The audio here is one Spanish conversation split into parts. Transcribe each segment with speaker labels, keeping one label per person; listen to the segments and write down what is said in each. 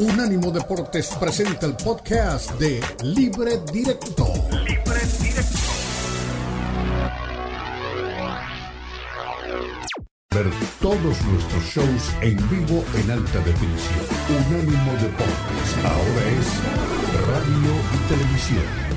Speaker 1: Unánimo Deportes presenta el podcast de Libre Directo. Libre Directo. Ver todos nuestros shows en vivo en alta definición. Unánimo Deportes. Ahora es radio y televisión.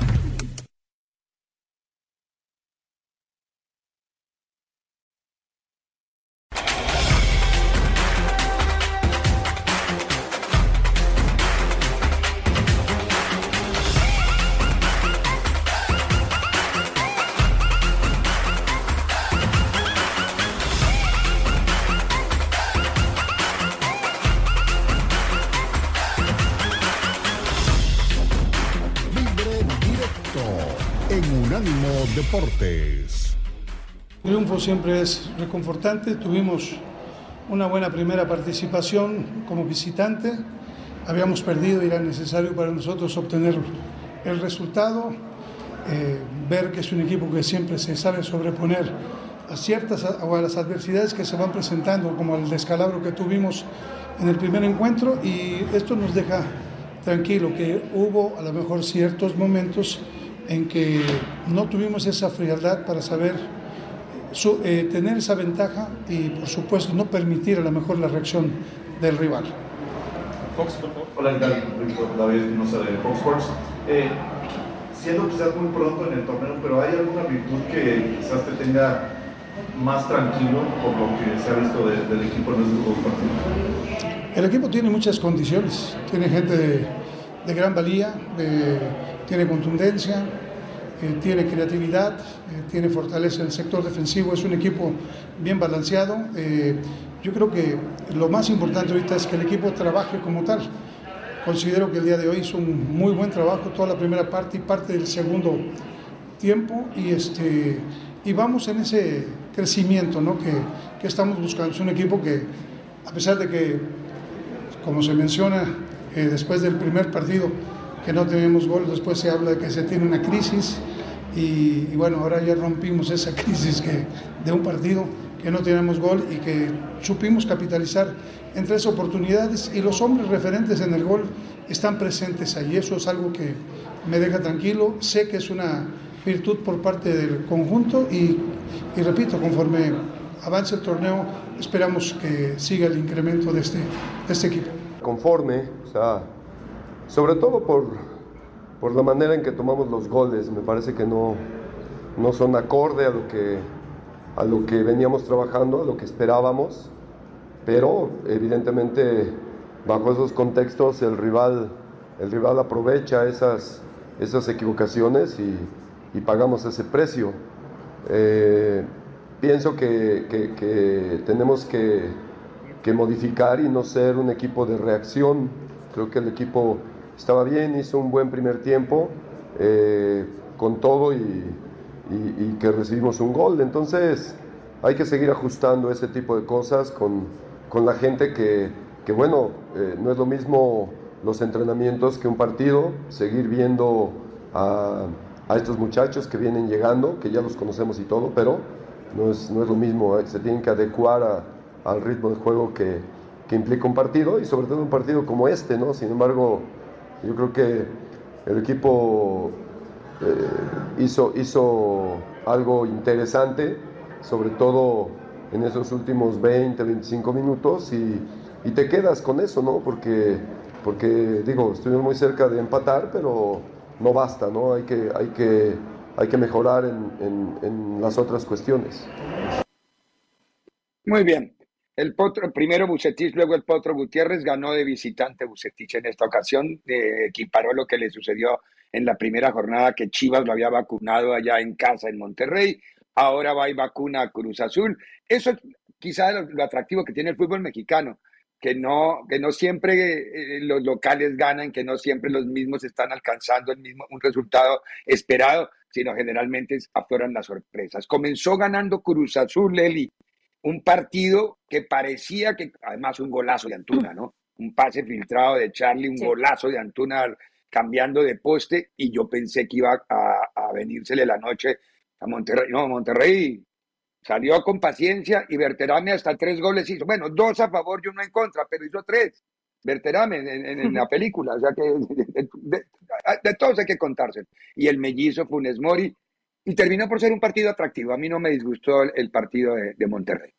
Speaker 2: Siempre es reconfortante. Tuvimos una buena primera participación como visitante. Habíamos perdido y era necesario para nosotros obtener el resultado. Eh, ver que es un equipo que siempre se sabe sobreponer a ciertas o a las adversidades que se van presentando, como el descalabro que tuvimos en el primer encuentro. Y esto nos deja tranquilo que hubo a lo mejor ciertos momentos en que no tuvimos esa frialdad para saber eh, tener esa ventaja y por supuesto no permitir a lo mejor la reacción del rival.
Speaker 3: Fox, Hola, David Espinosa de Fox Sports. Eh, siendo quizás muy pronto en el torneo, pero ¿hay alguna virtud que quizás te tenga más tranquilo por lo que se ha visto del equipo en estos partidos?
Speaker 2: El equipo tiene muchas condiciones, tiene gente de, de gran valía, de tiene contundencia, eh, tiene creatividad, eh, tiene fortaleza en el sector defensivo, es un equipo bien balanceado. Eh, yo creo que lo más importante ahorita es que el equipo trabaje como tal. Considero que el día de hoy hizo un muy buen trabajo, toda la primera parte y parte del segundo tiempo, y, este, y vamos en ese crecimiento ¿no? que, que estamos buscando. Es un equipo que, a pesar de que, como se menciona, después del primer partido, que no tenemos gol, después se habla de que se tiene una crisis y, bueno, ahora ya rompimos esa crisis que, de un partido que no tenemos gol y que supimos capitalizar en tres oportunidades y los hombres referentes en el gol están presentes ahí. Eso es algo que me deja tranquilo. Sé que es una virtud por parte del conjunto y, y repito, conforme avance el torneo, esperamos que siga el incremento de este, de este equipo.
Speaker 4: Conforme, o sea, sobre todo por, por la manera en que tomamos los goles. Me parece que no, no son acorde a lo, que, a lo que veníamos trabajando, a lo que esperábamos, pero evidentemente bajo esos contextos el rival, el rival aprovecha esas, esas equivocaciones y, y pagamos ese precio. Eh, pienso que, que, que tenemos que, que, modificar y no ser un equipo de reacción. Creo que el equipo estaba bien, hizo un buen primer tiempo eh, con todo y, que recibimos un gol. Entonces hay que seguir ajustando ese tipo de cosas con, con la gente que, que bueno, eh, no es lo mismo los entrenamientos que un partido, seguir viendo a, a, estos muchachos que vienen llegando, que ya los conocemos y todo, pero no es, no es lo mismo, eh, se tienen que adecuar al ritmo de juego que, que implica un partido y sobre todo un partido como este, ¿no? Sin embargo, yo creo que el equipo eh, hizo, hizo algo interesante, sobre todo en esos últimos 20, 25 minutos y, y, te quedas con eso, ¿no? Porque, porque, digo, estuvimos muy cerca de empatar, pero no basta, ¿no? Hay que, hay que, hay que mejorar en, en, en las otras cuestiones.
Speaker 5: Muy bien. El potro, primero Bucetich, luego el Potro Gutiérrez ganó de visitante Bucetich en esta ocasión, equiparó lo que le sucedió en la primera jornada que Chivas lo había vacunado allá en casa en Monterrey, ahora va y vacuna a Cruz Azul. Eso es quizá lo, atractivo que tiene el fútbol mexicano, que no, que no siempre eh, los locales ganan, que no siempre los mismos están alcanzando el mismo, un resultado esperado, sino generalmente afloran las sorpresas. Comenzó ganando Cruz Azul, Leli, un partido que parecía que, además un golazo de Antuna, ¿no? Un pase filtrado de Charlie, un golazo de Antuna cambiando de poste y yo pensé que iba a, a venírsele la noche a Monterrey. No, Monterrey salió con paciencia y Berterame hasta tres goles hizo. Bueno, dos a favor y uno en contra, pero hizo tres. Berterame en, la película, o sea que de, todos hay que contarse. Y el mellizo Funes Mori, y terminó por ser un partido atractivo. A mí no me disgustó el, partido de, Monterrey.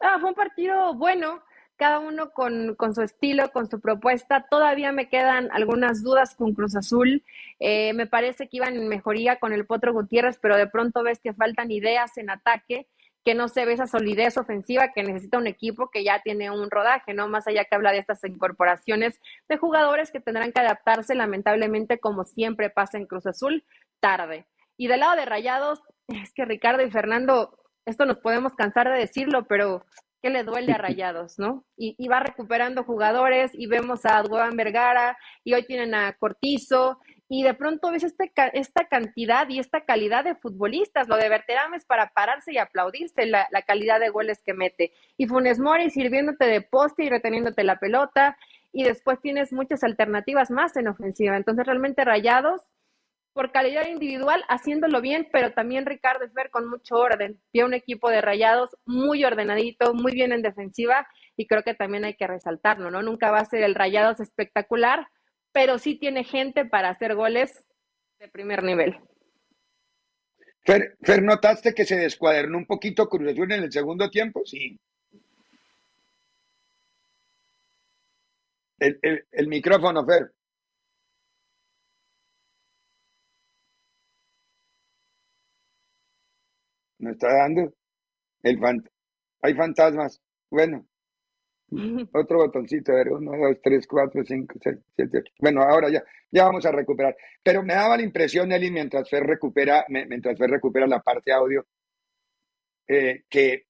Speaker 6: Ah, fue un partido bueno, cada uno con, con, su estilo, con su propuesta. Todavía me quedan algunas dudas con Cruz Azul. Eh, me parece que iban en mejoría con el Potro Gutiérrez, pero de pronto ves que faltan ideas en ataque que no se ve esa solidez ofensiva que necesita un equipo que ya tiene un rodaje, ¿no? Más allá que habla de estas incorporaciones de jugadores que tendrán que adaptarse, lamentablemente, como siempre pasa en Cruz Azul, tarde. Y del lado de Rayados, es que Ricardo y Fernando, esto nos podemos cansar de decirlo, pero ¿qué le duele a Rayados, no? Y, va recuperando jugadores y vemos a Duan Vergara y hoy tienen a Cortizo y de pronto ves este, esta cantidad y esta calidad de futbolistas. Lo de Berterame es para pararse y aplaudirse la, calidad de goles que mete. Y Funes Mori sirviéndote de poste y reteniéndote la pelota. Y después tienes muchas alternativas más en ofensiva. Entonces, realmente rayados por calidad individual, haciéndolo bien, pero también Ricardo Fer con mucho orden. Vi un equipo de rayados muy ordenadito, muy bien en defensiva, y creo que también hay que resaltarlo, ¿no? Nunca va a ser el rayados espectacular, pero sí tiene gente para hacer goles de primer nivel.
Speaker 5: Fer, ¿notaste que se descuadernó un poquito Cruz Azul en el segundo tiempo? Sí. El, micrófono, Fer. ¿No está dando? El Hay fantasmas. Bueno, otro botoncito, a ver, uno, dos, tres, cuatro, cinco, seis, siete, ocho. Bueno, ahora ya, ya vamos a recuperar. Pero me daba la impresión, Eli, mientras Fer recupera, mientras Fer recupera la parte audio, eh, que,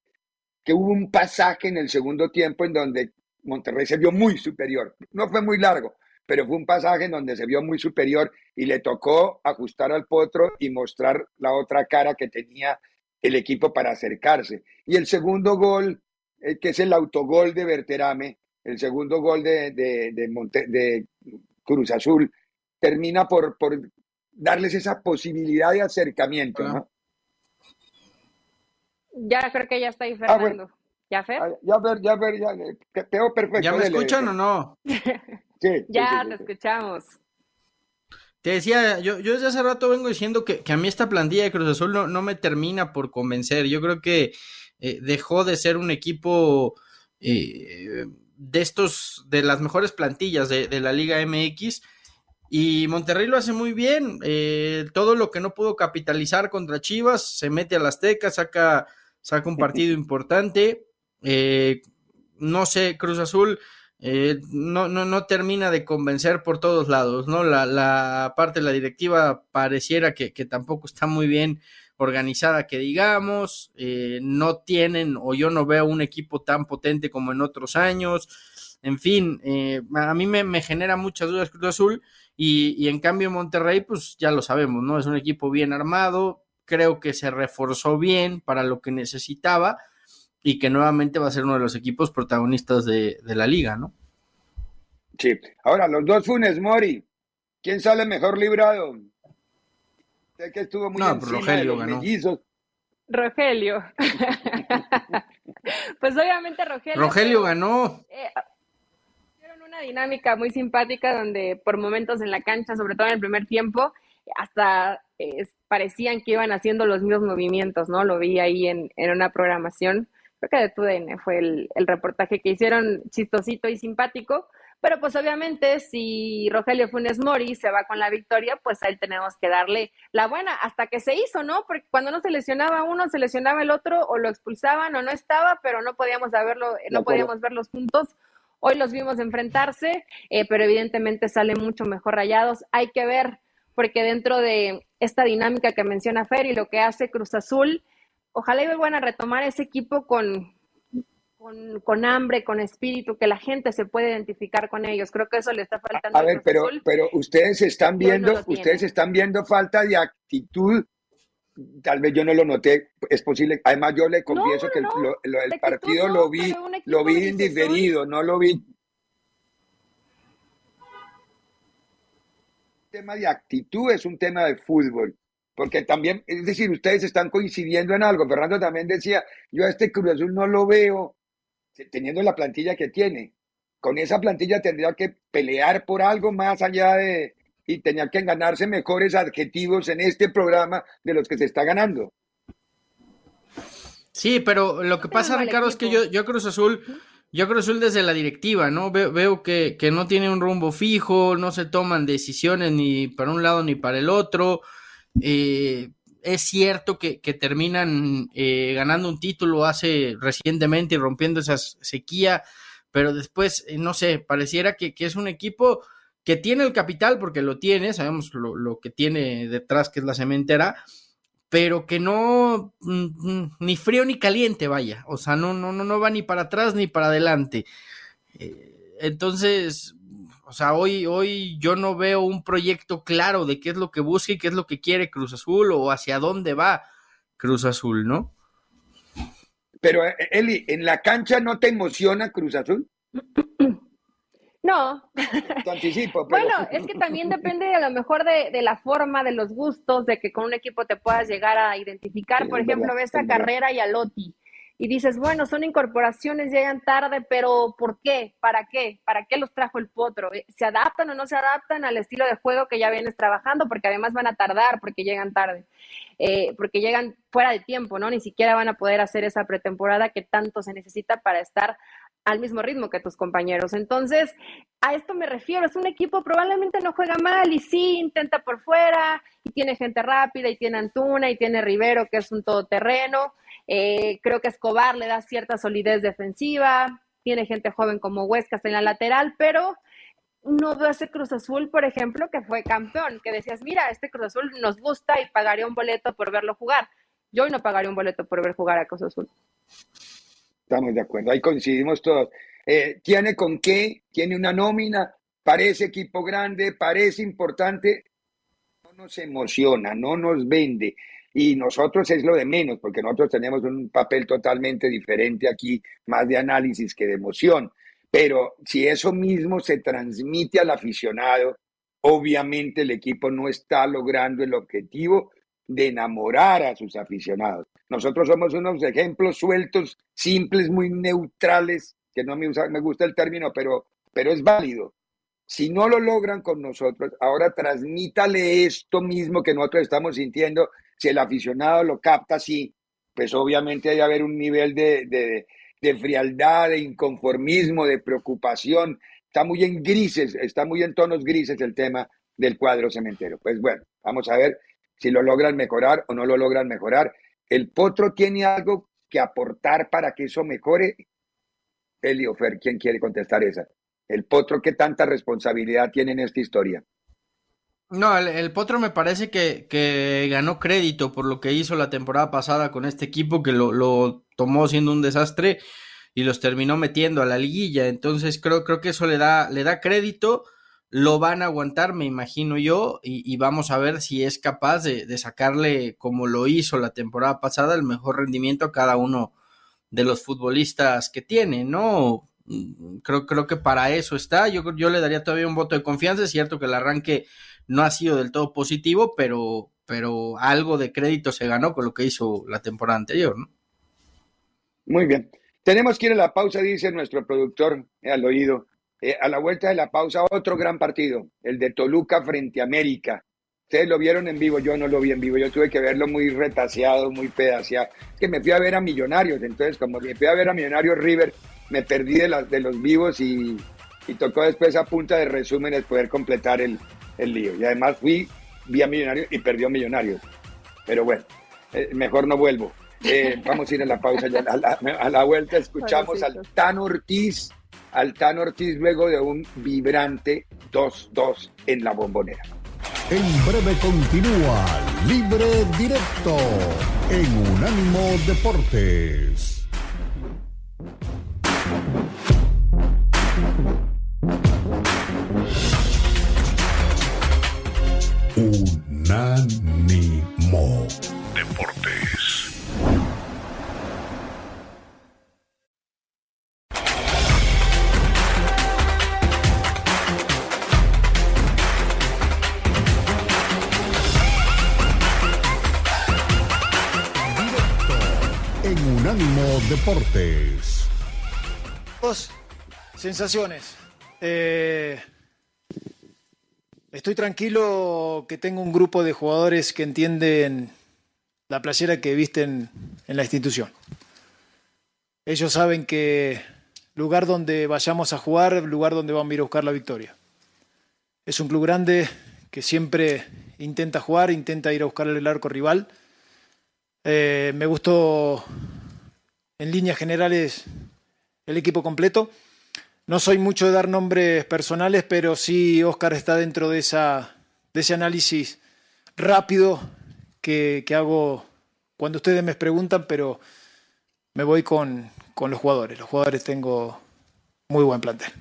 Speaker 5: que hubo un pasaje en el segundo tiempo en donde Monterrey se vio muy superior. No fue muy largo, pero fue un pasaje en donde se vio muy superior y le tocó ajustar al potro y mostrar la otra cara que tenía el equipo para acercarse. Y el segundo gol eh, que es el autogol de Berterame, el segundo gol de, de, de, Cruz Azul, termina por, por, darles esa posibilidad de acercamiento, ¿no?
Speaker 6: Ya creo que ya está ahí ah, Fernando. ¿Ya, Fer?
Speaker 5: Ah, ya, ver, ya, ver, ya, eh, perfecto.
Speaker 7: ¿Ya me escuchan o no?
Speaker 6: sí. ya te escuchamos.
Speaker 7: Te decía, yo, yo desde hace rato vengo diciendo que, que, a mí esta plantilla de Cruz Azul no, no me termina por convencer. Yo creo que eh, dejó de ser un equipo eh, de estos, de las mejores plantillas de, la Liga MX. Y Monterrey lo hace muy bien. Eh, todo lo que no pudo capitalizar contra Chivas, se mete a las tecas, saca, saca un partido importante. no sé, Cruz Azul no, no, no, termina de convencer por todos lados, ¿no? La, la parte de la directiva pareciera que, que tampoco está muy bien organizada que digamos, eh, no tienen o yo no veo un equipo tan potente como en otros años, en fin, eh, a mí me, genera muchas dudas Cruz Azul y, en cambio Monterrey pues ya lo sabemos, ¿no? Es un equipo bien armado, creo que se reforzó bien para lo que necesitaba y que nuevamente va a ser uno de los equipos protagonistas de, de la liga, ¿no?
Speaker 5: Sí, ahora los dos Funes Mori, ¿quién sale mejor librado? que estuvo muy no, Rogelio ganó.
Speaker 6: Rogelio. pues obviamente Rogelio.
Speaker 7: Rogelio ganó.
Speaker 6: Eh, una dinámica muy simpática donde por momentos en la cancha, sobre todo en el primer tiempo, hasta eh, parecían que iban haciendo los mismos movimientos, ¿no? Lo vi ahí en, en una programación, creo que de TUDN fue el, el reportaje que hicieron chistosito y simpático, pero pues obviamente si Rogelio Funes Mori se va con la victoria, pues a él tenemos que darle la buena hasta que se hizo, ¿no? Porque cuando no se lesionaba uno, se lesionaba el otro o lo expulsaban o no estaba, pero no podíamos verlo, no podíamos verlos juntos. Hoy los vimos enfrentarse, eh, pero evidentemente salen mucho mejor rayados. Hay que ver, porque dentro de esta dinámica que menciona Fer y lo que hace Cruz Azul, ojalá y vuelvan a retomar ese equipo con, con, hambre, con espíritu, que la gente se puede identificar con ellos. Creo que eso le está faltando.
Speaker 5: A, ver, pero, pero ustedes están viendo, ustedes están viendo falta de actitud. Tal vez yo no lo noté, es posible. Además, yo le confieso que el, partido lo vi, lo vi indiferido, no lo vi. Tema de actitud es un tema de fútbol porque también, es decir, ustedes están coincidiendo en algo. Fernando también decía, yo a este Cruz Azul no lo veo teniendo la plantilla que tiene. con esa plantilla tendría que pelear por algo más allá de, y tenía que ganarse mejores adjetivos en este programa de los que se está ganando.
Speaker 7: Sí, pero lo que pasa, Ricardo, es que yo, yo Cruz Azul, yo Cruz Azul desde la directiva, ¿no? Veo, veo que, que, no tiene un rumbo fijo, no se toman decisiones ni para un lado ni para el otro. Eh, es cierto que, terminan eh, ganando un título hace recientemente y rompiendo esa sequía, pero después, eh, no sé, pareciera que, es un equipo que tiene el capital, porque lo tiene, sabemos lo, lo que tiene detrás, que es la cementera, pero que no mm, ni frío ni caliente, vaya, o sea, no, no, no, no va ni para atrás ni para adelante. Entonces, o sea, hoy, hoy yo no veo un proyecto claro de qué es lo que busca y qué es lo que quiere Cruz Azul o hacia dónde va Cruz Azul, ¿no?
Speaker 5: Pero, eh, Eli, ¿en la cancha no te emociona Cruz Azul?
Speaker 6: No.
Speaker 5: Te anticipo,
Speaker 6: pero... Bueno, es que también depende a lo mejor de, de, la forma, de los gustos, de que con un equipo te puedas llegar a identificar. Sí, Por ejemplo, ves a Carrera y a Lotti y dices, bueno, son incorporaciones, llegan tarde, pero ¿por qué? ¿Para qué? ¿Para qué los trajo el potro? ¿Se adaptan o no se adaptan al estilo de juego que ya vienes trabajando? Porque además van a tardar porque llegan tarde, eh, porque llegan fuera de tiempo, ¿no? Ni siquiera van a poder hacer esa pretemporada que tanto se necesita para estar al mismo ritmo que tus compañeros. Entonces, a esto me refiero, es un equipo probablemente no juega mal y sí intenta por fuera y tiene gente rápida y tiene Antuna y tiene Rivero que es un todoterreno. Eh, creo que Escobar le da cierta solidez defensiva, tiene gente joven como Huescas en la lateral, pero no veo ese Cruz Azul, por ejemplo, que fue campeón, que decías, mira, este Cruz Azul nos gusta y pagaría un boleto por verlo jugar. Yo no pagaría un boleto por ver jugar a Cruz Azul.
Speaker 5: Estamos de acuerdo, ahí coincidimos todos. Eh, ¿Tiene con qué? ¿Tiene una nómina? ¿Parece equipo grande? ¿Parece importante? No nos emociona, no nos vende. Y nosotros es lo de menos, porque nosotros tenemos un papel totalmente diferente aquí, más de análisis que de emoción. Pero si eso mismo se transmite al aficionado, obviamente el equipo no está logrando el objetivo de enamorar a sus aficionados. Nosotros somos unos ejemplos sueltos, simples, muy neutrales, que no me, gusta el término, pero, pero es válido. Si no lo logran con nosotros, ahora transmítale esto mismo que nosotros estamos sintiendo. Si el aficionado lo capta así, pues obviamente hay que haber un nivel de, de, de frialdad, de inconformismo, de preocupación. Está muy en grises, está muy en tonos grises el tema del cuadro cementero. Pues bueno, vamos a ver si lo logran mejorar o no lo logran mejorar. ¿El potro tiene algo que aportar para que eso mejore? Elio Fer, ¿quién quiere contestar esa? ¿El potro qué tanta responsabilidad tiene en esta historia?
Speaker 7: No, el, el potro me parece que, que, ganó crédito por lo que hizo la temporada pasada con este equipo, que lo, lo, tomó siendo un desastre y los terminó metiendo a la liguilla. Entonces creo, creo que eso le da, le da crédito lo van a aguantar, me imagino yo, y, vamos a ver si es capaz de, sacarle, como lo hizo la temporada pasada, el mejor rendimiento a cada uno de los futbolistas que tiene, ¿no? Creo, creo que para eso está. Yo, yo le daría todavía un voto de confianza. Es cierto que el arranque no ha sido del todo positivo, pero, pero algo de crédito se ganó con lo que hizo la temporada anterior, ¿no?
Speaker 5: Muy bien. Tenemos que ir a la pausa, dice nuestro productor eh, al oído. Eh, a la vuelta de la pausa, otro gran partido, el de Toluca frente a América. Ustedes lo vieron en vivo, yo no lo vi en vivo, yo tuve que verlo muy retaseado, muy pedaceado. Es que me fui a ver a Millonarios, entonces como me fui a ver a Millonarios River, me perdí de, la, de los vivos y, y, tocó después a punta de resúmenes poder completar el, el lío. Y además fui, vi a Millonarios y perdió a Millonarios. Pero bueno, eh, mejor no vuelvo. Eh, vamos a ir a la pausa ya. A la, a la vuelta escuchamos al Tan Ortiz Altán Ortiz luego de un vibrante 2-2 en la bombonera.
Speaker 1: En breve continúa Libre Directo en Unánimo Deportes. Deportes.
Speaker 8: Sensaciones. Eh, estoy tranquilo que tengo un grupo de jugadores que entienden la playera que visten en la institución. Ellos saben que lugar donde vayamos a jugar, lugar donde vamos a ir a buscar la victoria. Es un club grande que siempre intenta jugar, intenta ir a buscar el arco rival. Eh, me gustó en líneas generales el equipo completo. No soy mucho de dar nombres personales, pero sí Oscar está dentro de, esa, de ese análisis rápido que, que hago cuando ustedes me preguntan, pero me voy con, con los jugadores. Los jugadores tengo muy buen plantel.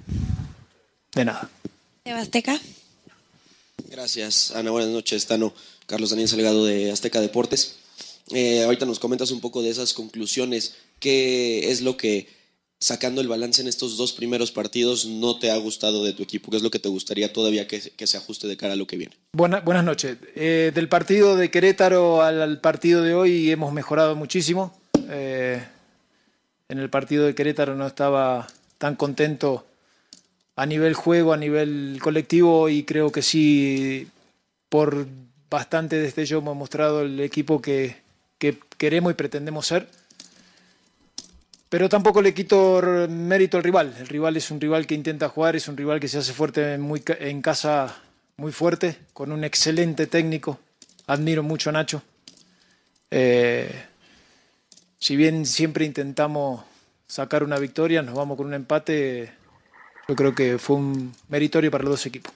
Speaker 8: De nada.
Speaker 9: Azteca. Gracias, Ana. Buenas noches, Tano. Carlos Daniel Salgado de Azteca Deportes. Eh, ahorita nos comentas un poco de esas conclusiones. ¿Qué es lo que, sacando el balance en estos dos primeros partidos, no te ha gustado de tu equipo? ¿Qué es lo que te gustaría todavía que, se ajuste de cara a lo que viene?
Speaker 8: Buena, buenas noches. Eh, del partido de Querétaro al, al, partido de hoy hemos mejorado muchísimo. Eh, en el partido de Querétaro no estaba tan contento a nivel juego, a nivel colectivo y creo que sí, por bastante destello hemos mostrado el equipo que, que queremos y pretendemos ser. Pero tampoco le quito mérito al rival. El rival es un rival que intenta jugar, es un rival que se hace fuerte muy, en casa muy fuerte, con un excelente técnico. Admiro mucho a Nacho. Eh, si bien siempre intentamos sacar una victoria, nos vamos con un empate, yo creo que fue un meritorio para los dos equipos.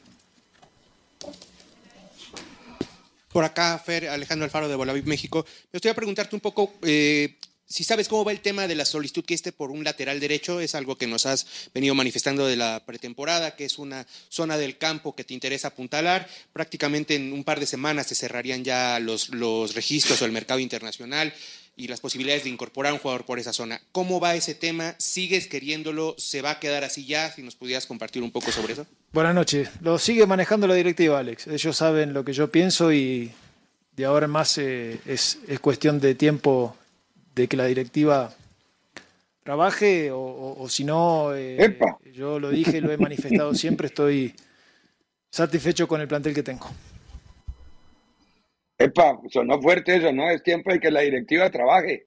Speaker 10: Por acá, Fer, Alejandro Alfaro de Bolaviv, México. Me gustaría preguntarte un poco eh, si sabes cómo va el tema de la solicitud que esté por un lateral derecho. Es algo que nos has venido manifestando de la pretemporada, que es una zona del campo que te interesa apuntalar. Prácticamente en un par de semanas se cerrarían ya los, los registros o el mercado internacional y las posibilidades de incorporar un jugador por esa zona. ¿Cómo va ese tema? ¿Sigues queriéndolo? ¿Se va a quedar así ya? Si nos pudieras compartir un poco sobre eso.
Speaker 8: Buenas noches. Lo sigue manejando la directiva, Alex. Ellos saben lo que yo pienso y de ahora en más eh, es, es, cuestión de tiempo de que la directiva trabaje o, o, o si no, eh, yo lo dije, lo he manifestado siempre, estoy satisfecho con el plantel que tengo.
Speaker 5: Epa, sonó fuerte eso, ¿no? Es tiempo de que la directiva trabaje.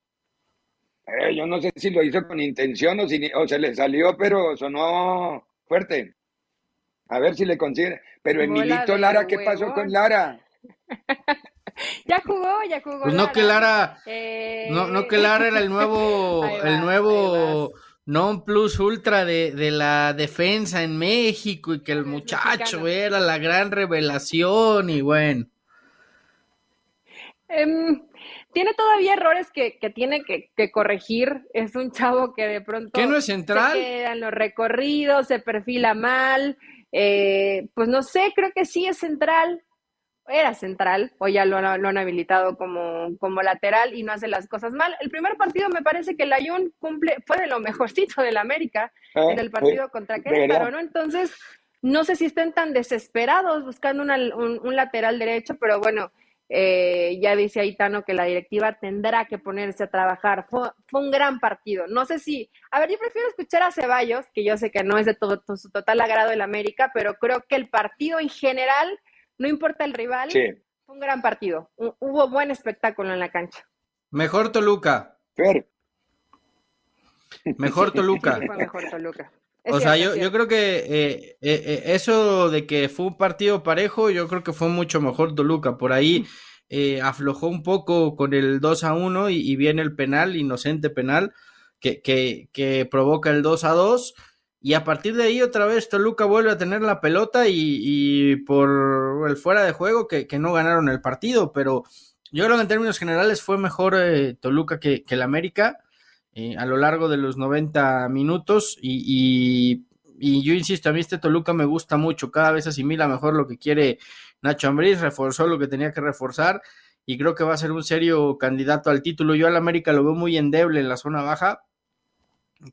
Speaker 5: Eh, yo no sé si lo hizo con intención o, si, o se le salió, pero sonó fuerte. A ver si le consigue. Pero Emilito Lara, ¿qué pasó con Lara?
Speaker 6: ya jugó, ya jugó.
Speaker 7: Pues no Lara. que Lara, eh... no, no que Lara era el nuevo, va, el nuevo non plus ultra de, de, la defensa en México y que el muchacho mexicano. era la gran revelación y bueno.
Speaker 6: Um, tiene todavía errores que, que tiene que, que, corregir. Es un chavo que de pronto.
Speaker 7: ¿Qué no es central?
Speaker 6: Se quedan los recorridos, se perfila mal. Eh, pues no sé, creo que sí es central. Era central, o ya lo, lo, han habilitado como, como lateral y no hace las cosas mal. El primer partido me parece que el Ayun cumple, fue de lo mejorcito del América ah, en el partido sí, contra Querétaro, ¿no? Entonces, no sé si estén tan desesperados buscando una, un, un lateral derecho, pero bueno, eh, ya dice Aitano que la directiva tendrá que ponerse a trabajar. Fue, fue, un gran partido. No sé si, a ver, yo prefiero escuchar a Ceballos, que yo sé que no es de todo, todo su total agrado el América, pero creo que el partido en general, no importa el rival, sí. fue un gran partido. Hubo buen espectáculo en la cancha.
Speaker 7: Mejor Toluca.
Speaker 5: Fer.
Speaker 7: Mejor Toluca.
Speaker 6: Sí, fue mejor Toluca.
Speaker 7: Es o cierto, sea, yo, yo, creo que eh, eh, eh, eso de que fue un partido parejo, yo creo que fue mucho mejor Toluca. Por ahí eh, aflojó un poco con el 2 a 1 y, y viene el penal, inocente penal, que, que, que, provoca el 2 a 2. Y a partir de ahí otra vez Toluca vuelve a tener la pelota y, y por el fuera de juego que, que, no ganaron el partido. Pero yo creo que en términos generales fue mejor Toluca que, que el América eh, a lo largo de los 90 minutos y, y, yo insisto, a mí este Toluca me gusta mucho, cada vez asimila mejor lo que quiere Nacho Ambriz, reforzó lo que tenía que reforzar y creo que va a ser un serio candidato al título. Yo al América lo veo muy endeble en la zona baja,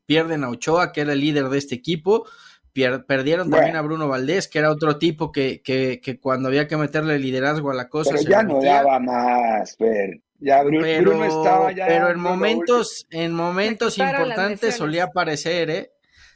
Speaker 7: pierden a Ochoa, que era el líder de este equipo, Pier perdieron bueno. también a Bruno Valdés, que era otro tipo que, que, que, cuando había que meterle liderazgo a la cosa.
Speaker 5: Pero ya no daba más, Fer. Ya Bruno,
Speaker 7: pero,
Speaker 5: Bruno estaba ya
Speaker 7: pero en momentos, en momentos importantes solía aparecer, ¿eh?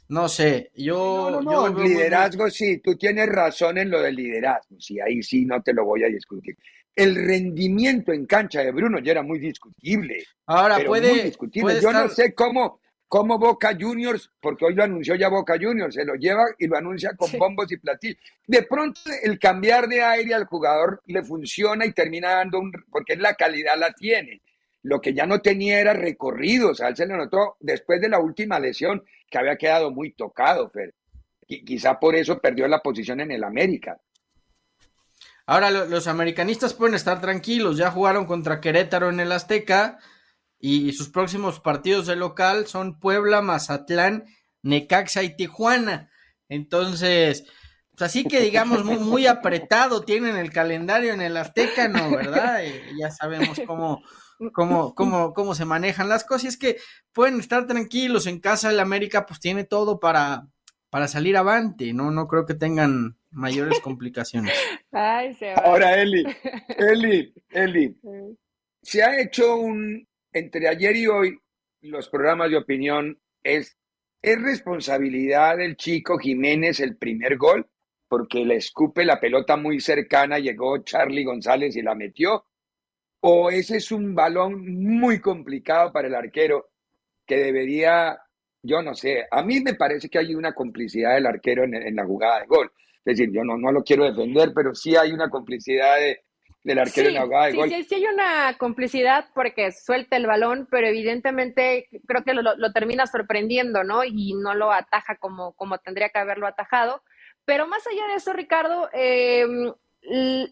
Speaker 7: no sé, yo...
Speaker 5: No, no,
Speaker 7: yo
Speaker 5: no, liderazgo sí, tú tienes razón en lo del liderazgo, sí, ahí sí no te lo voy a discutir. El rendimiento en cancha de Bruno ya era muy discutible.
Speaker 7: Ahora
Speaker 5: pero
Speaker 7: puede,
Speaker 5: muy discutible.
Speaker 7: puede
Speaker 5: Yo no sé cómo, cómo Boca Juniors, porque hoy lo anunció ya Boca Juniors, se lo lleva y lo anuncia con
Speaker 6: Sí.
Speaker 5: bombos y platillos. De pronto el cambiar de aire al jugador le funciona y termina dando un, porque es la calidad la tiene. Lo que ya no tenía era recorrido, o sea, él se le notó después de la última lesión que había quedado muy tocado, Fer. Qui- Quizá por eso perdió la posición en el América.
Speaker 7: Ahora lo- los americanistas pueden estar tranquilos, ya jugaron contra Querétaro en el Azteca y sus próximos partidos de local son Puebla, Mazatlán, Necaxa y Tijuana. Entonces, pues así que digamos muy, muy apretado tienen el calendario en el Azteca, ¿no? ¿Verdad? Eh, ya sabemos cómo, cómo, cómo, cómo se manejan las cosas. Y es que pueden estar tranquilos en casa el América, pues tiene todo para, para salir avante, ¿no? No creo que tengan mayores complicaciones.
Speaker 6: Ay, se va.
Speaker 5: Ahora, Eli, Eli, Eli, se ha hecho un, entre ayer y hoy, los programas de opinión, es, es responsabilidad del chico Jiménez el primer gol, porque le escupe la pelota muy cercana, llegó Charlie González y la metió, o ese es un balón muy complicado para el arquero que debería, yo no sé, a mí me parece que hay una complicidad del arquero en, en la jugada de gol. Es decir, yo no, no lo quiero defender, pero sí hay una complicidad de, del arquero en la jugada de
Speaker 6: sí,
Speaker 5: gol.
Speaker 6: sí, sí hay una complicidad porque suelta el balón, pero evidentemente creo que lo, lo termina sorprendiendo, ¿no? Y no lo ataja como, como tendría que haberlo atajado. Pero más allá de eso, Ricardo, eh,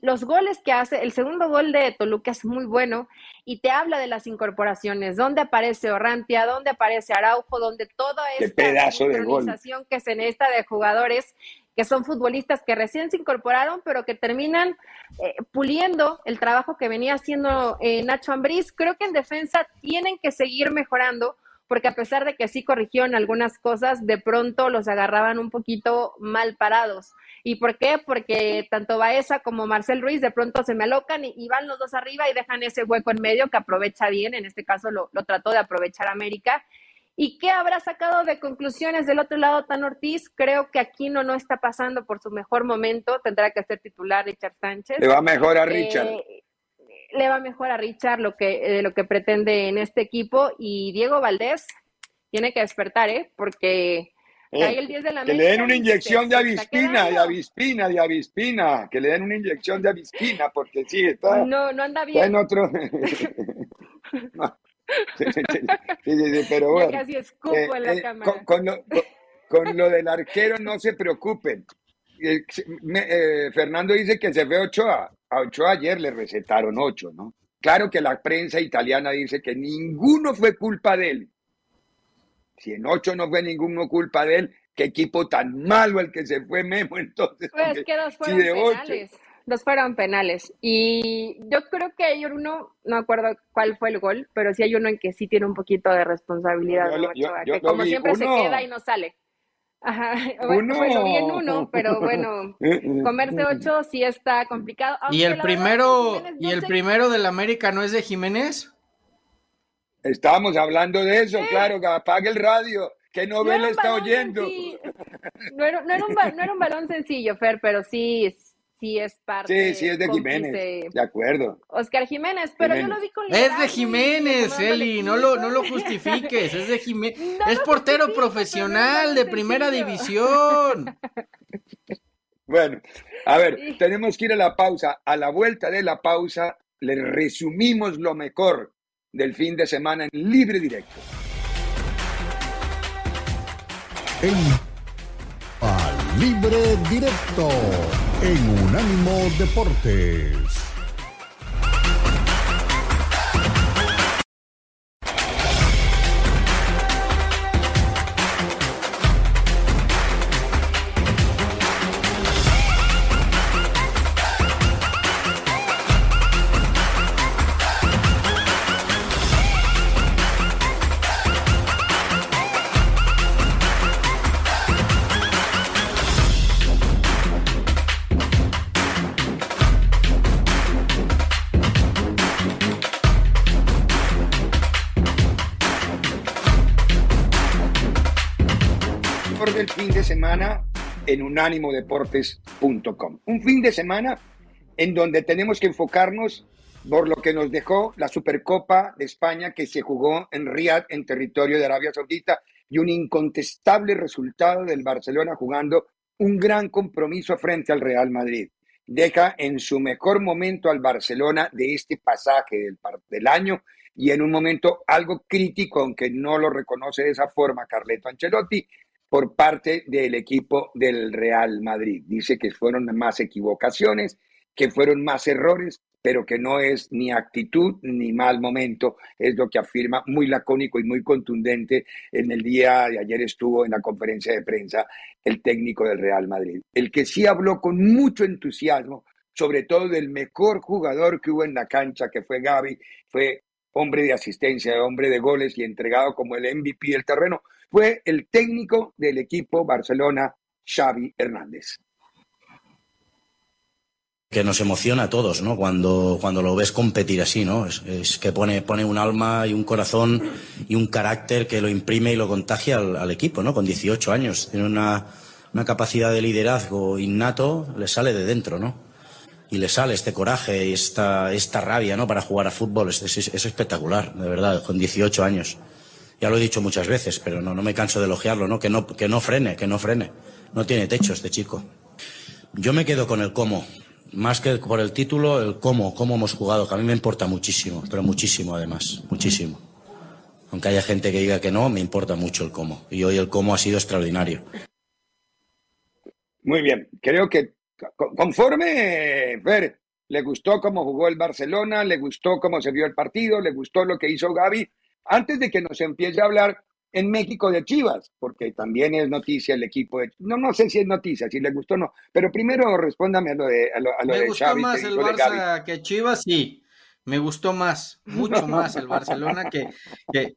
Speaker 6: los goles que hace, el segundo gol de Toluca es muy bueno y te habla de las incorporaciones, dónde aparece Orrantia, dónde aparece Araujo, donde toda esta sincronización que se necesita de jugadores que son futbolistas que recién se incorporaron, pero que terminan eh, puliendo el trabajo que venía haciendo eh, Nacho Ambriz. Creo que en defensa tienen que seguir mejorando, porque a pesar de que sí corrigieron algunas cosas, de pronto los agarraban un poquito mal parados. ¿Y por qué? Porque tanto Baeza como Marcel Ruiz de pronto se me alocan y, van los dos arriba y dejan ese hueco en medio que aprovecha bien, en este caso lo trató de aprovechar América. ¿Y qué habrá sacado de conclusiones del otro lado Tan Ortiz? Creo que Aquino no está pasando por su mejor momento, tendrá que ser titular Richard Sánchez.
Speaker 5: Le va mejor a Richard.
Speaker 6: Eh, le va mejor a Richard lo que, eh, lo que pretende en este equipo y Diego Valdés tiene que despertar, ¿eh? Porque cae el 10 de la
Speaker 5: que le den una inyección de avispina, de avispina, de avispina, que le den una inyección de avispina, porque sí, está,
Speaker 6: No, no anda
Speaker 5: está en
Speaker 6: bien.
Speaker 5: otro. No. Sí, sí, sí, pero
Speaker 6: Ya
Speaker 5: bueno.
Speaker 6: casi escupo
Speaker 5: Eh,
Speaker 6: en la
Speaker 5: eh,
Speaker 6: cámara.
Speaker 5: con, con lo, con- con lo del arquero no se preocupen. Eh, me- eh, Fernando dice que se ve Ochoa. A Ochoa ayer le recetaron ocho, ¿no? Claro que la prensa italiana dice que ninguno fue culpa de él. Si en ocho no fue ninguno culpa de él, qué equipo tan malo el que se fue Memo entonces.
Speaker 6: Pues que dos
Speaker 5: si
Speaker 6: fueron
Speaker 5: de ocho-
Speaker 6: penales. Dos fueron penales. Y yo creo que hay uno, no acuerdo cuál fue el gol, pero sí hay uno en que sí tiene un poquito de responsabilidad.
Speaker 5: Yo
Speaker 6: ¿no,
Speaker 5: yo
Speaker 6: que como siempre se queda y no sale. Ajá. Bueno,
Speaker 5: Uno.
Speaker 6: lo vi en uno, pero bueno, comerse ocho sí está complicado.
Speaker 7: ¿Y el primero,
Speaker 6: Jiménez
Speaker 7: y
Speaker 6: no
Speaker 7: el
Speaker 6: sé-
Speaker 7: primero del América no es de Jiménez?
Speaker 5: Estábamos hablando de eso, claro, que apague el radio, que
Speaker 6: no
Speaker 5: novela
Speaker 6: un
Speaker 5: está oyendo.
Speaker 6: No era, no era un, no era un balón sencillo, Fer, pero sí, sí es parte.
Speaker 5: Sí, sí, es de Jiménez, de acuerdo.
Speaker 6: Oscar Jiménez, pero yo lo vi con
Speaker 7: Es de Jiménez, Eli, no lo, no lo justifiques, es de Jiménez.
Speaker 6: No
Speaker 7: es portero profesional de primera división.
Speaker 5: Bueno, a ver,
Speaker 6: Sí.
Speaker 5: tenemos que ir a la pausa. A la vuelta de la pausa, le resumimos lo mejor del fin de semana en libre directo.
Speaker 1: A Libre Directo en Unánimo Deportes.
Speaker 5: unánimodeportes.com. Un fin de semana en donde tenemos que enfocarnos por lo que nos dejó la Supercopa de España que se jugó en Riyadh, en territorio de Arabia Saudita, y un incontestable resultado del Barcelona jugando un gran compromiso frente al Real Madrid. Deja en su mejor momento al Barcelona de este pasaje del, del año y en un momento algo crítico, aunque no lo reconoce de esa forma Carleto Ancelotti, por parte del equipo del Real Madrid. Dice que fueron más equivocaciones, que fueron más errores, pero que no es ni actitud ni mal momento, es lo que afirma muy lacónico y muy contundente en el día de ayer estuvo en la conferencia de prensa el técnico del Real Madrid. El que sí habló con mucho entusiasmo, sobre todo del mejor jugador que hubo en la cancha, que fue Gaby, fue hombre de asistencia, hombre de goles y entregado como el MVP del terreno, fue el técnico del equipo Barcelona, Xavi Hernández
Speaker 11: que nos emociona a todos, ¿no? Cuando, cuando lo ves competir así, ¿no? Es, que pone, pone un alma y un corazón y un carácter que lo imprime y lo contagia al, equipo, ¿no? Con 18 años. Tiene una, una, capacidad de liderazgo innato, le sale de dentro, ¿no? Y le sale este coraje y esta, esta rabia, ¿no? Para jugar a fútbol. Es, es, espectacular, de verdad, con 18 años. Ya lo he dicho muchas veces, pero no, no me canso de elogiarlo, ¿no? Que no, que no frene, que no frene. No tiene techo este chico. Yo me quedo con el cómo más que por el título, el cómo, cómo hemos jugado, que a mí me importa muchísimo, pero muchísimo además, muchísimo. Aunque haya gente que diga que no, me importa mucho el cómo. Y hoy el cómo ha sido extraordinario.
Speaker 5: Muy bien, creo que conforme, Fer, le gustó cómo jugó el Barcelona, le gustó cómo se vio el partido, le gustó lo que hizo Gaby. Antes de que nos empiece a hablar en México de Chivas, porque también es noticia el equipo de No, no sé si es noticia, si le gustó o no, pero primero respóndame a lo de a lo,
Speaker 7: Me gustó más el Barça que Chivas, sí. Me gustó más, mucho más el Barcelona que,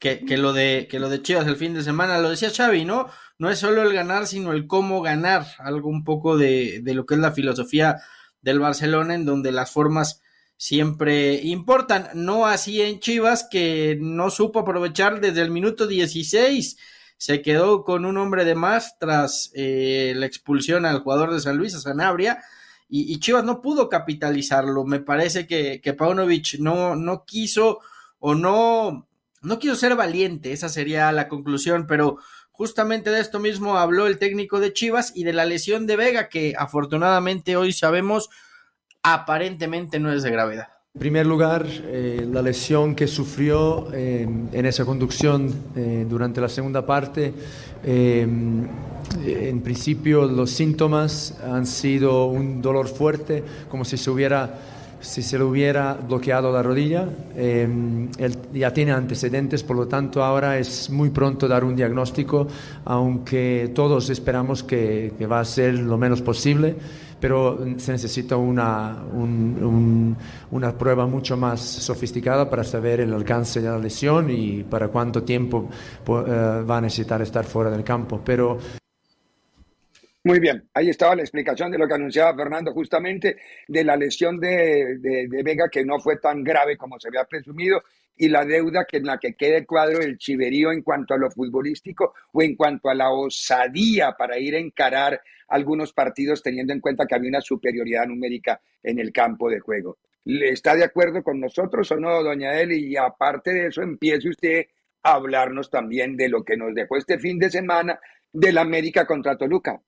Speaker 7: que, que, lo de, que lo de Chivas el fin de semana. Lo decía Xavi, ¿no? No es solo el ganar, sino el cómo ganar. Algo un poco de, de lo que es la filosofía del Barcelona, en donde las formas siempre importan. No así en Chivas, que no supo aprovechar desde el minuto 16. Se quedó con un hombre de más tras eh, la expulsión al jugador de San Luis, a Sanabria, y, Chivas no pudo capitalizarlo. Me parece que, que Paunovic no, no quiso o no, no quiso ser valiente, esa sería la conclusión, pero justamente de esto mismo habló el técnico de Chivas y de la lesión de Vega, que afortunadamente hoy sabemos aparentemente no es de gravedad.
Speaker 12: En primer lugar, eh, la lesión que sufrió eh, en esa conducción eh, durante la segunda parte, en principio los síntomas han sido un dolor fuerte, como si se hubiera si se le hubiera bloqueado la rodilla. él ya tiene antecedentes, por lo tanto ahora es muy pronto dar un diagnóstico, aunque todos esperamos que, que va a ser lo menos posible pero se necesita una, una prueba mucho más sofisticada para saber el alcance de la lesión y para cuánto tiempo eh, va a necesitar estar fuera del campo. Pero
Speaker 5: muy bien, ahí estaba la explicación de lo que anunciaba Fernando justamente de la lesión de, de, Vega que no fue tan grave como se había presumido y la deuda que en la que queda el cuadro del chiverío en cuanto a lo futbolístico o en cuanto a la osadía para ir a encarar algunos partidos teniendo en cuenta que había una superioridad numérica en el campo de juego. ¿Está de acuerdo con nosotros o no, doña Eli? Y aparte de eso, empiece usted a hablarnos también de lo que nos dejó este fin de semana del América contra Toluca.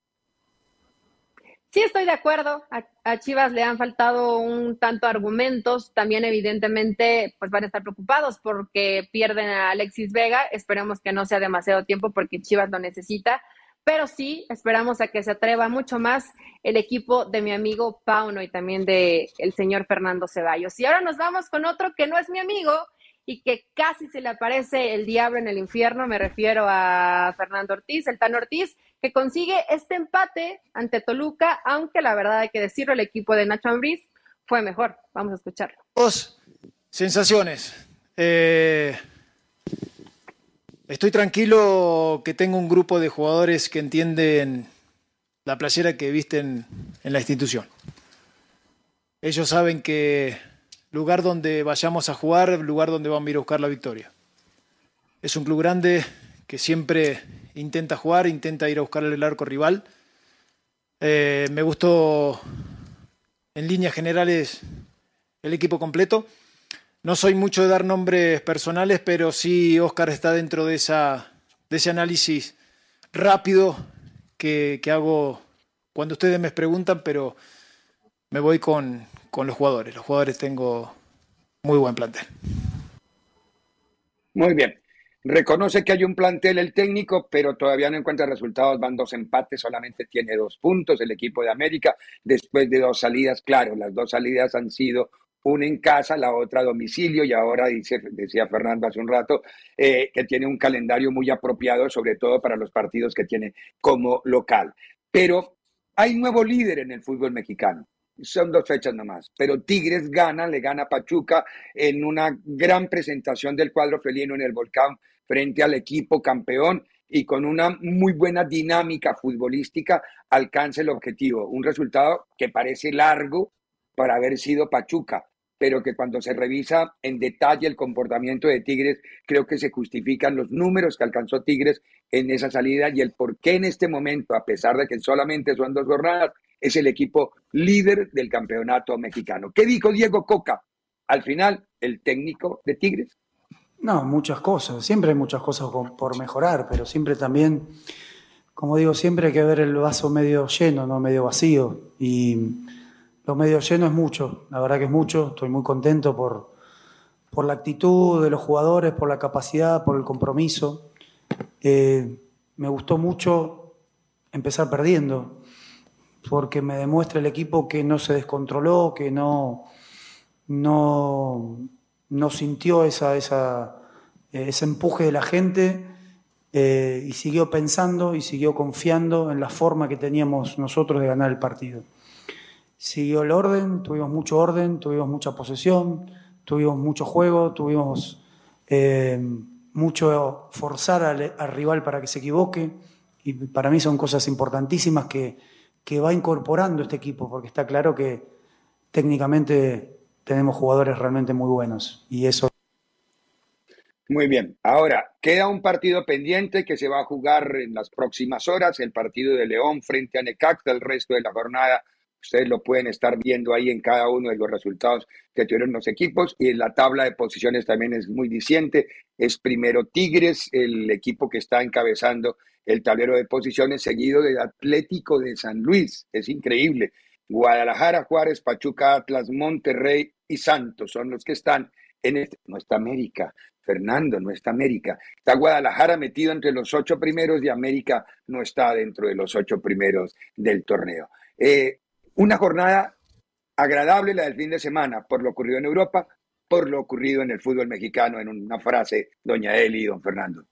Speaker 6: Sí, estoy de acuerdo. A, Chivas le han faltado un tanto argumentos. También, evidentemente, pues van a estar preocupados porque pierden a Alexis Vega. Esperemos que no sea demasiado tiempo porque Chivas lo necesita. Pero sí, esperamos a que se atreva mucho más el equipo de mi amigo Pauno y también de el señor Fernando Ceballos. Y ahora nos vamos con otro que no es mi amigo y que casi se le aparece el diablo en el infierno. Me refiero a Fernando Ortiz, el Tan Ortiz que consigue este empate ante Toluca, aunque la verdad hay que decirlo, el equipo de Nacho Ambriz fue mejor. Vamos a escucharlo.
Speaker 8: Dos sensaciones. Eh, estoy tranquilo que tengo un grupo de jugadores que entienden la playera que visten en la institución. Ellos saben que lugar donde vayamos a jugar, lugar donde vamos a ir a buscar la victoria. Es un club grande que siempre intenta jugar, intenta ir a buscar el arco rival. Eh, me gustó en líneas generales el equipo completo. No soy mucho de dar nombres personales, pero sí Oscar está dentro de, esa, de ese análisis rápido que, que hago cuando ustedes me preguntan, pero me voy con, con los jugadores. Los jugadores tengo muy buen plantel.
Speaker 5: Muy bien. Reconoce que hay un plantel el técnico, pero todavía no encuentra resultados. Van dos empates, solamente tiene dos puntos el equipo de América después de dos salidas. Claro, las dos salidas han sido una en casa, la otra a domicilio y ahora dice, decía Fernando hace un rato, eh, que tiene un calendario muy apropiado, sobre todo para los partidos que tiene como local. Pero hay nuevo líder en el fútbol mexicano son dos fechas nomás, pero Tigres gana, le gana a Pachuca en una gran presentación del cuadro felino en el volcán frente al equipo campeón y con una muy buena dinámica futbolística alcanza el objetivo. Un resultado que parece largo para haber sido Pachuca, pero que cuando se revisa en detalle el comportamiento de Tigres, creo que se justifican los números que alcanzó Tigres en esa salida y el por qué en este momento, a pesar de que solamente son dos jornadas, es el equipo líder del campeonato mexicano. ¿Qué dijo Diego Coca? Al final, el técnico de Tigres.
Speaker 13: No, muchas cosas. Siempre hay muchas cosas por mejorar, pero siempre también, como digo, siempre hay que ver el vaso medio lleno, no medio vacío. Y lo medio lleno es mucho, la verdad que es mucho. Estoy muy contento por, por la actitud de los jugadores, por la capacidad, por el compromiso. Eh, me gustó mucho empezar perdiendo porque me demuestra el equipo que no se descontroló, que no, no, sintió esa, esa, ese empuje de la gente eh, y siguió pensando y siguió confiando en la forma que teníamos nosotros de ganar el partido. Siguió el orden, tuvimos mucho orden, tuvimos mucha posesión, tuvimos mucho juego, tuvimos eh, mucho forzar al rival para que se equivoque y para mí son cosas importantísimas que, que va incorporando este equipo, porque está claro que técnicamente tenemos jugadores realmente muy buenos y eso.
Speaker 5: Muy bien, ahora queda un partido pendiente que se va a jugar en las próximas horas, el partido de León frente a Necaxa, el resto de la jornada Ustedes lo pueden estar viendo ahí en cada uno de los resultados que tuvieron los equipos y en la tabla de posiciones también es muy diciente. Es primero Tigres, el equipo que está encabezando el tablero de posiciones, seguido del Atlético de San Luis. Es increíble. Guadalajara, Juárez, Pachuca, Atlas, Monterrey y Santos son los que están en este. No está América, Fernando, no está América. Está Guadalajara metido entre los ocho primeros y América no está dentro de los ocho primeros del torneo. Eh, una jornada agradable la del fin de semana por lo ocurrido en Europa, por lo ocurrido en el fútbol mexicano, en una frase, doña Eli y don Fernando.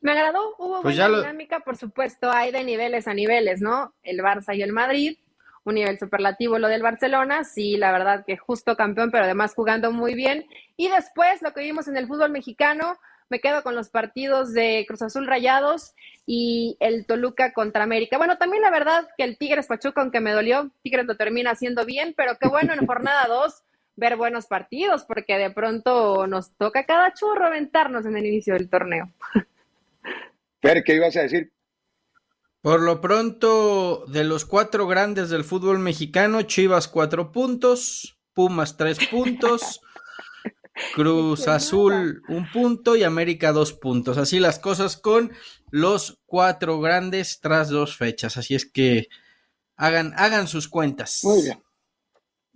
Speaker 6: Me agradó, hubo pues buena dinámica, por supuesto, hay de niveles a niveles, ¿no? El Barça y el Madrid, un nivel superlativo lo del Barcelona, sí, la verdad que justo campeón, pero además jugando muy bien. Y después lo que vimos en el fútbol mexicano, me quedo con los partidos de Cruz Azul Rayados y el Toluca contra América. Bueno, también la verdad que el Tigres Pachuca, aunque me dolió, Tigres lo termina haciendo bien, pero qué bueno en jornada 2 ver buenos partidos, porque de pronto nos toca cada churro aventarnos en el inicio del torneo.
Speaker 5: Fer, ¿qué ibas a decir?
Speaker 7: Por lo pronto, de los cuatro grandes del fútbol mexicano, Chivas cuatro puntos, Pumas tres puntos, Cruz Azul un punto y América dos puntos. Así las cosas con los cuatro grandes tras dos fechas. Así es que hagan, hagan sus cuentas.
Speaker 5: Muy bien.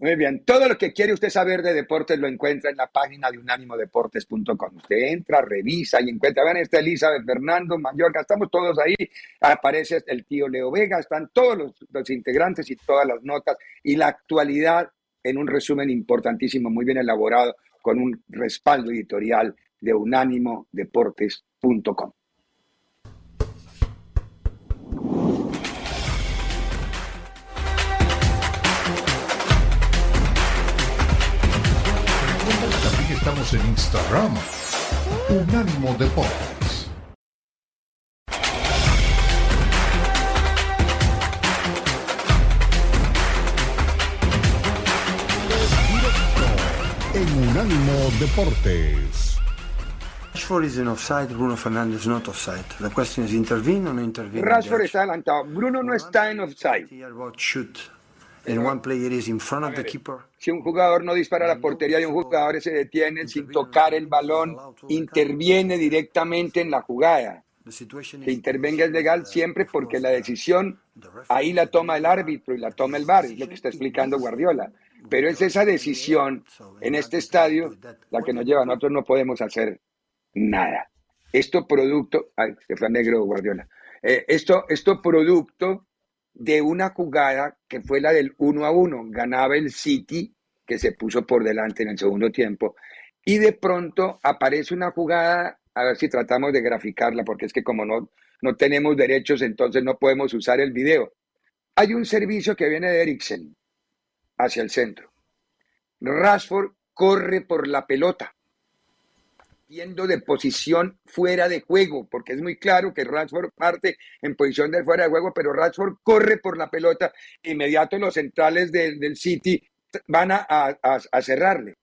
Speaker 5: Muy bien. Todo lo que quiere usted saber de deportes lo encuentra en la página de unánimodeportes.com. Usted entra, revisa y encuentra. Vean, está Elizabeth Fernando, Mallorca, estamos todos ahí. Aparece el tío Leo Vega, están todos los, los integrantes y todas las notas y la actualidad en un resumen importantísimo, muy bien elaborado con un respaldo editorial de unánimodeportes.com.
Speaker 1: También estamos en Instagram, Unánimo Deportes. Unánimo Deportes.
Speaker 14: Rashford is in offside, Bruno Fernandes not offside. The question is intervene or no intervene.
Speaker 5: Rashford está adelantado, Bruno no está en offside.
Speaker 14: Shoot. And one player is in front of the keeper.
Speaker 5: Si un jugador no dispara a la portería y un jugador se detiene sin tocar el balón, interviene directamente en la jugada. Que intervenga es legal siempre porque la decisión ahí la toma el árbitro y la toma el VAR, es lo que está explicando Guardiola. Pero es esa decisión en este estadio la que nos lleva. Nosotros no podemos hacer nada. Esto producto, ay, se fue negro Guardiola. Eh, esto, esto producto de una jugada que fue la del uno a uno. Ganaba el City, que se puso por delante en el segundo tiempo, y de pronto aparece una jugada, a ver si tratamos de graficarla, porque es que como no, no tenemos derechos, entonces no podemos usar el video. Hay un servicio que viene de Eriksen hacia el centro. Rashford corre por la pelota yendo de posición fuera de juego, porque es muy claro que Rashford parte en posición de fuera de juego, pero Rashford corre por la pelota, inmediato los centrales del City van a, cerrarle.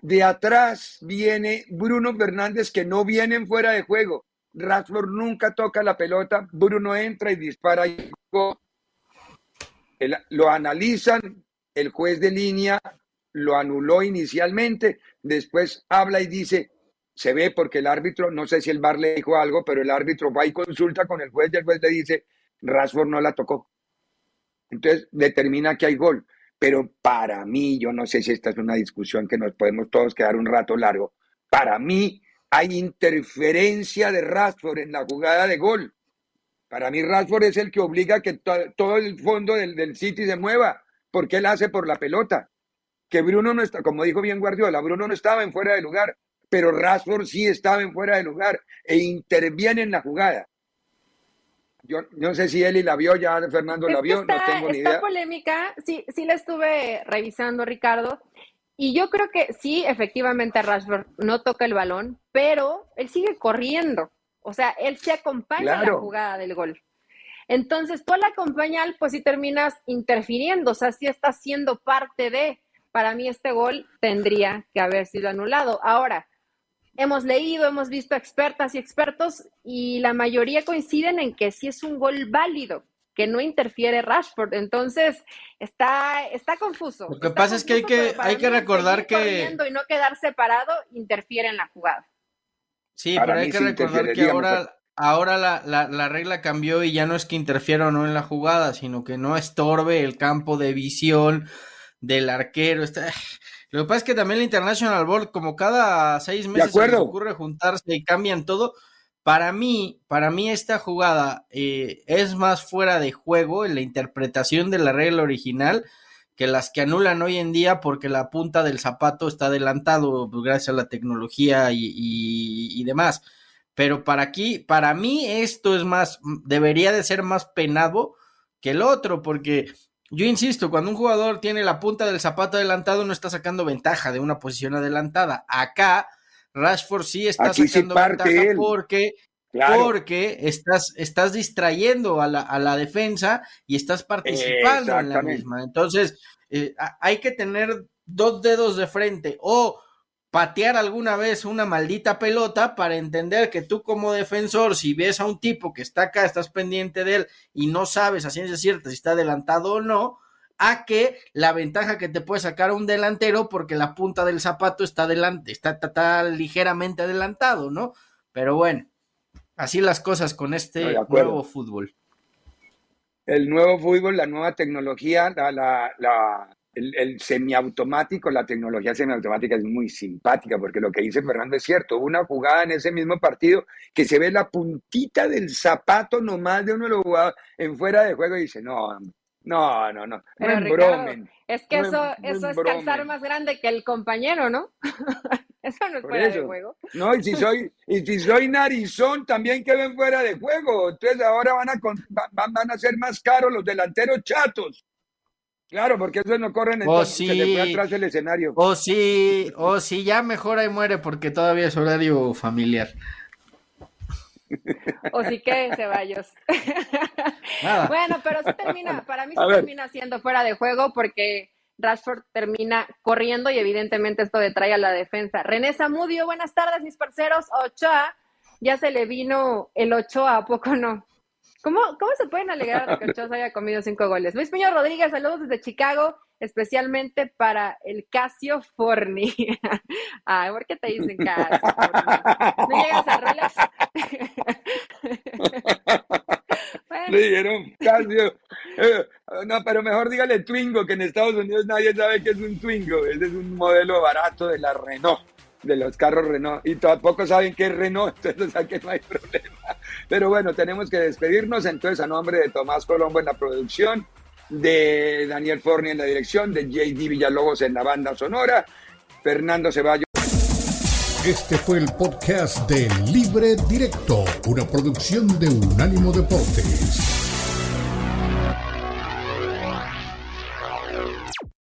Speaker 5: De atrás viene Bruno Fernández, que no vienen fuera de juego. Rashford nunca toca la pelota, Bruno entra y dispara. Y lo analizan, el juez de línea lo anuló inicialmente, después habla y dice, se ve porque el árbitro, no sé si el bar le dijo algo, pero el árbitro va y consulta con el juez y el juez le dice, Rashford no la tocó. Entonces determina que hay gol. Pero para mí, yo no sé si esta es una discusión que nos podemos todos quedar un rato largo. Para mí hay interferencia de Rashford en la jugada de gol. Para mí Rashford es el que obliga a que todo el fondo del, del City se mueva, porque él hace por la pelota. Que Bruno no está, como dijo bien Guardiola, Bruno no estaba en fuera de lugar pero Rashford sí estaba en fuera de lugar e interviene en la jugada. Yo no sé si Eli la vio, ya Fernando la vio, no tengo ni idea.
Speaker 6: polémica, sí, sí la estuve revisando, Ricardo, y yo creo que sí, efectivamente Rashford no toca el balón, pero él sigue corriendo. O sea, él se acompaña a la jugada del gol. Entonces, tú al acompañar, pues sí terminas interfiriendo, o sea, sí estás siendo parte de. Para mí, este gol tendría que haber sido anulado. Ahora, hemos leído, hemos visto expertas y expertos y la mayoría coinciden en que sí es un gol válido, que no interfiere Rashford. Entonces, está, está confuso.
Speaker 7: Lo que pasa es que hay que, hay que recordar que...
Speaker 6: Y no quedar separado interfiere en la jugada.
Speaker 7: Sí, pero hay que recordar que ahora, ahora la, la, la, regla cambió y ya no es que interfiera o no en la jugada, sino que no estorbe el campo de visión del arquero. Está lo que pasa es que también la International Board, como cada seis meses se les ocurre juntarse y cambian todo, para mí, para mí esta jugada eh, es más fuera de juego en la interpretación de la regla original que las que anulan hoy en día porque la punta del zapato está adelantado pues, gracias a la tecnología y, y, demás. Pero para aquí, para mí esto es más, debería de ser más penado que el otro, porque yo insisto, cuando un jugador tiene la punta del zapato adelantado, no está sacando ventaja de una posición adelantada. Acá, Rashford sí está sacando ventaja porque, porque estás, estás distrayendo a la, a la, defensa y estás participando en la misma. Entonces, eh, hay que tener dos dedos de frente. O patear alguna vez una maldita pelota para entender que tú como defensor, si ves a un tipo que está acá, estás pendiente de él y no sabes a ciencia cierta si está adelantado o no, a que la ventaja que te puede sacar un delantero porque la punta del zapato está adelante, está, está, ligeramente adelantado, ¿no? Pero bueno, así las cosas con este nuevo fútbol.
Speaker 5: El nuevo fútbol, la nueva tecnología, la, la el, semiautomático, la tecnología semiautomática es muy simpática, porque lo que dice Fernando es cierto. Hubo una jugada en ese mismo partido que se ve la puntita del zapato nomás de uno de los jugadores en fuera de juego y dice, no, no, no, no, no
Speaker 6: Es que eso, eso es calzar más grande que el compañero, ¿no? eso no es fuera de juego.
Speaker 5: No, y si soy, y si soy narizón, también queden fuera de juego. Entonces ahora van a, van, van a ser más caros los delanteros chatos. Claro, porque eso no corren oh, entonces sí. se le fue atrás el escenario.
Speaker 7: O oh, sí, o oh, sí, ya mejor ahí muere porque todavía es horario familiar.
Speaker 6: O sí que Ceballos. bueno, pero sí termina, para mí sí termina siendo fuera de juego porque Rashford termina corriendo y evidentemente esto detrae a la defensa. René Zamudio, buenas tardes, mis parceros. Ochoa, ya se le vino el Ochoa, ¿a poco no? ¿Cómo, cómo se pueden alegrar de que Ochoa haya comido cinco goles? Luis Piño Rodríguez, saludos desde Chicago, especialmente para el Casio Forni. Ay, ¿por qué te dicen Casio? ¿No llegas a rolas?
Speaker 5: Le dijeron Casio. Eh, no, pero mejor dígale Twingo, que en Estados Unidos nadie sabe que es un Twingo. Ese es un modelo barato de la Renault, de los carros Renault. Y tampoco saben qué es Renault, entonces o sea no hay problema. Pero bueno, tenemos que despedirnos. Entonces, a nombre de Tomás Colombo en la producción, de Daniel Forni en la dirección, de JD Villalobos en la banda sonora, Fernando Ceballos.
Speaker 1: Este fue el podcast de Libre Directo, una producción de Unánimo Deportes.